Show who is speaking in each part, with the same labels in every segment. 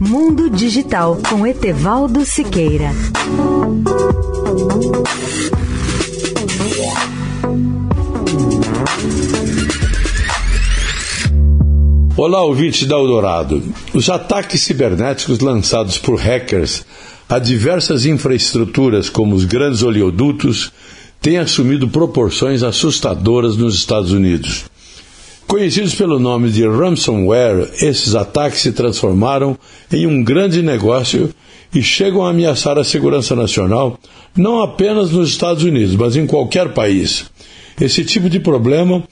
Speaker 1: Mundo Digital com Etevaldo Siqueira.
Speaker 2: Olá, ouvintes da Eldorado. Os ataques cibernéticos lançados por hackers a diversas infraestruturas, como os grandes oleodutos, têm assumido proporções assustadoras nos Estados Unidos. Conhecidos pelo nome de ransomware, esses ataques se transformaram em um grande negócio e chegam a ameaçar a segurança nacional não apenas nos Estados Unidos, mas em qualquer país. Esse tipo de problema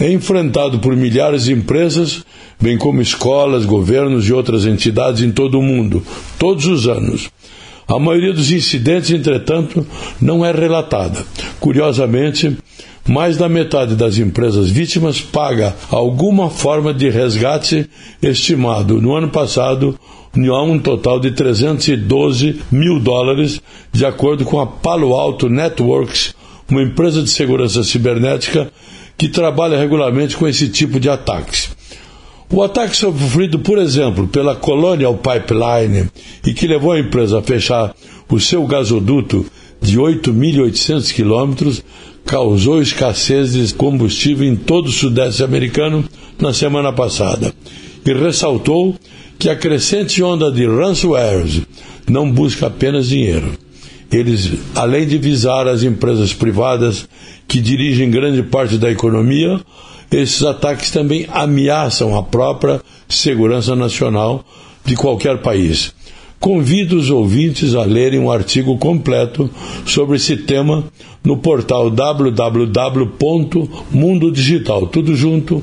Speaker 2: é enfrentado por milhares de empresas, bem como escolas, governos e outras entidades em todo o mundo, todos os anos. A maioria dos incidentes, entretanto, não é relatada. Curiosamente, mais da metade das empresas vítimas paga alguma forma de resgate estimado no ano passado a um total de 312 mil dólares, de acordo com a Palo Alto Networks, uma empresa de segurança cibernética que trabalha regularmente com esse tipo de ataques. O ataque sofrido, por exemplo, pela Colonial Pipeline e que levou a empresa a fechar o seu gasoduto de 8.800 quilômetros causou escassez de combustível em todo o Sudeste americano na semana passada e ressaltou que a crescente onda de ransomwares não busca apenas dinheiro. Eles, além de visar as empresas privadas que dirigem grande parte da economia, esses ataques também ameaçam a própria segurança nacional de qualquer país. Convido os ouvintes a lerem um artigo completo sobre esse tema no portal www.mundodigital, tudo junto.net.br.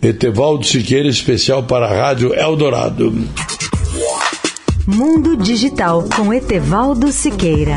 Speaker 2: Etevaldo Siqueira, especial para a Rádio Eldorado.
Speaker 1: Mundo Digital com Etevaldo Siqueira.